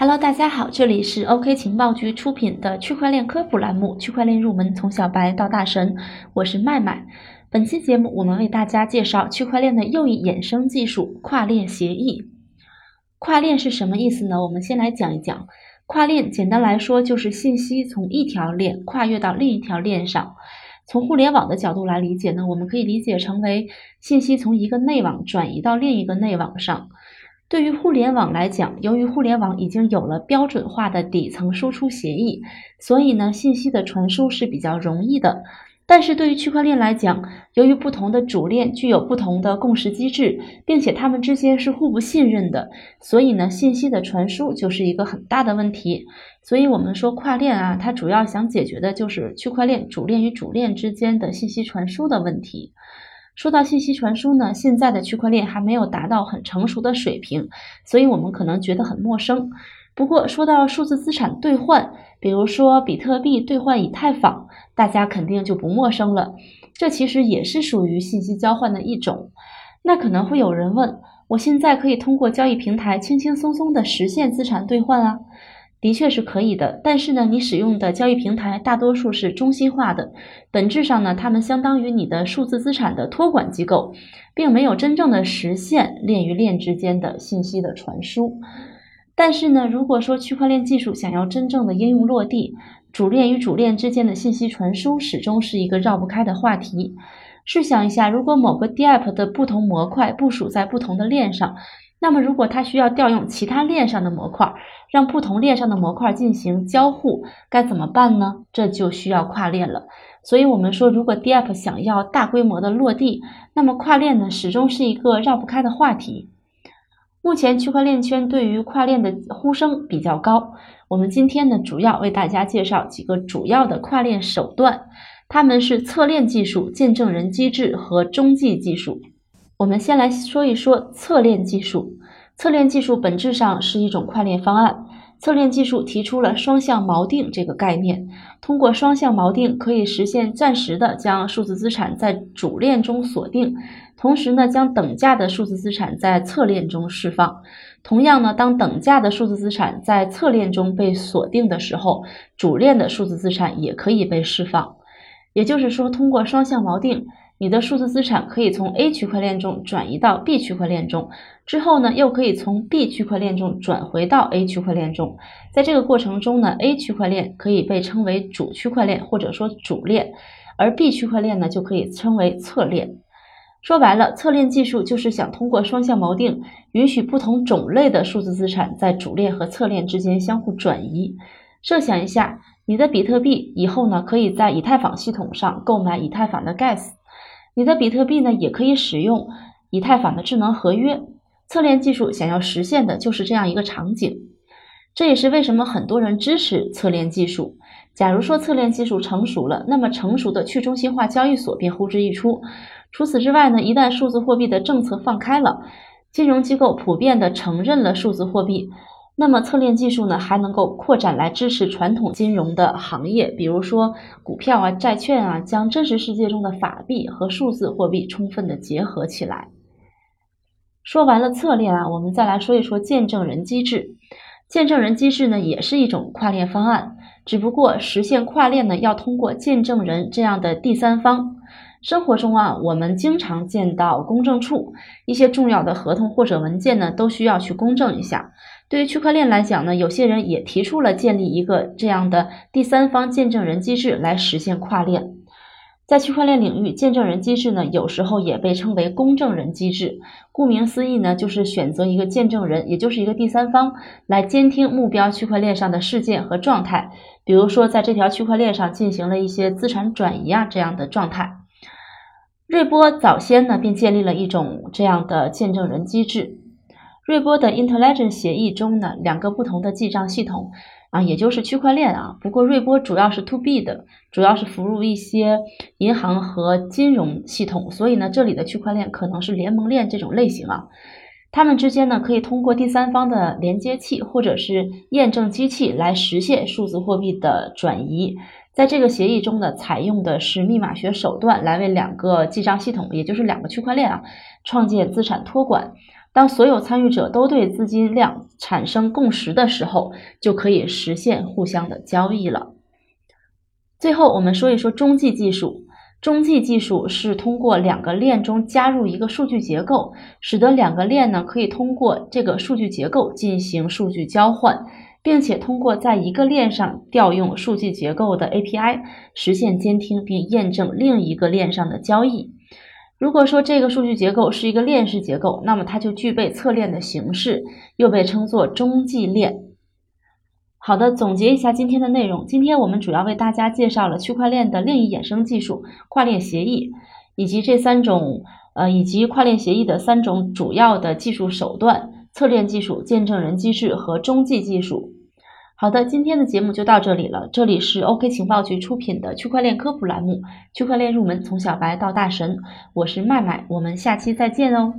Hello，大家好，这里是 OK 情报局出品的区块链科普栏目《区块链入门：从小白到大神》，我是麦麦。本期节目，我们为大家介绍区块链的又一衍生技术——跨链协议。跨链是什么意思呢？我们先来讲一讲。跨链简单来说，就是信息从一条链跨越到另一条链上。从互联网的角度来理解呢，我们可以理解成为信息从一个内网转移到另一个内网上。对于互联网来讲，由于互联网已经有了标准化的底层输出协议，所以呢，信息的传输是比较容易的。但是对于区块链来讲，由于不同的主链具有不同的共识机制，并且它们之间是互不信任的，所以呢，信息的传输就是一个很大的问题。所以我们说跨链啊，它主要想解决的就是区块链主链与主链之间的信息传输的问题。说到信息传输呢，现在的区块链还没有达到很成熟的水平，所以我们可能觉得很陌生。不过说到数字资产兑换，比如说比特币兑换以太坊，大家肯定就不陌生了。这其实也是属于信息交换的一种。那可能会有人问，我现在可以通过交易平台轻轻松松的实现资产兑换啊？的确是可以的，但是呢，你使用的交易平台大多数是中心化的，本质上呢，它们相当于你的数字资产的托管机构，并没有真正的实现链与链之间的信息的传输。但是呢，如果说区块链技术想要真正的应用落地，主链与主链之间的信息传输始终是一个绕不开的话题。试想一下，如果某个 DApp 的不同模块部署在不同的链上，那么，如果它需要调用其他链上的模块，让不同链上的模块进行交互，该怎么办呢？这就需要跨链了。所以，我们说，如果 DApp 想要大规模的落地，那么跨链呢，始终是一个绕不开的话题。目前，区块链圈对于跨链的呼声比较高。我们今天呢，主要为大家介绍几个主要的跨链手段，它们是侧链技术、见证人机制和中继技术。我们先来说一说侧链技术。侧链技术本质上是一种跨链方案。侧链技术提出了双向锚定这个概念，通过双向锚定可以实现暂时的将数字资产在主链中锁定，同时呢将等价的数字资产在侧链中释放。同样呢，当等价的数字资产在侧链中被锁定的时候，主链的数字资产也可以被释放。也就是说，通过双向锚定。你的数字资产可以从 A 区块链中转移到 B 区块链中，之后呢，又可以从 B 区块链中转回到 A 区块链中。在这个过程中呢，A 区块链可以被称为主区块链或者说主链，而 B 区块链呢就可以称为侧链。说白了，侧链技术就是想通过双向锚定，允许不同种类的数字资产在主链和侧链之间相互转移。设想一下，你的比特币以后呢，可以在以太坊系统上购买以太坊的 Gas。你的比特币呢，也可以使用以太坊的智能合约。侧链技术想要实现的就是这样一个场景。这也是为什么很多人支持侧链技术。假如说侧链技术成熟了，那么成熟的去中心化交易所便呼之欲出。除此之外呢，一旦数字货币的政策放开了，金融机构普遍的承认了数字货币。那么侧链技术呢，还能够扩展来支持传统金融的行业，比如说股票啊、债券啊，将真实世界中的法币和数字货币充分的结合起来。说完了侧链啊，我们再来说一说见证人机制。见证人机制呢，也是一种跨链方案，只不过实现跨链呢，要通过见证人这样的第三方。生活中啊，我们经常见到公证处，一些重要的合同或者文件呢，都需要去公证一下。对于区块链来讲呢，有些人也提出了建立一个这样的第三方见证人机制来实现跨链。在区块链领域，见证人机制呢，有时候也被称为公证人机制。顾名思义呢，就是选择一个见证人，也就是一个第三方，来监听目标区块链上的事件和状态。比如说，在这条区块链上进行了一些资产转移啊这样的状态。瑞波早先呢便建立了一种这样的见证人机制。瑞波的 Intelligence 协议中呢，两个不同的记账系统啊，也就是区块链啊。不过瑞波主要是 To B 的，主要是服务一些银行和金融系统，所以呢，这里的区块链可能是联盟链这种类型啊。它们之间呢，可以通过第三方的连接器或者是验证机器来实现数字货币的转移。在这个协议中呢，采用的是密码学手段来为两个记账系统，也就是两个区块链啊，创建资产托管。当所有参与者都对资金量产生共识的时候，就可以实现互相的交易了。最后，我们说一说中继技术。中继技术是通过两个链中加入一个数据结构，使得两个链呢可以通过这个数据结构进行数据交换，并且通过在一个链上调用数据结构的 API 实现监听并验证另一个链上的交易。如果说这个数据结构是一个链式结构，那么它就具备侧链的形式，又被称作中继链。好的，总结一下今天的内容。今天我们主要为大家介绍了区块链的另一衍生技术——跨链协议，以及这三种呃，以及跨链协议的三种主要的技术手段：测链技术、见证人机制和中继技术。好的，今天的节目就到这里了。这里是 OK 情报局出品的区块链科普栏目《区块链入门：从小白到大神》，我是麦麦，我们下期再见哦。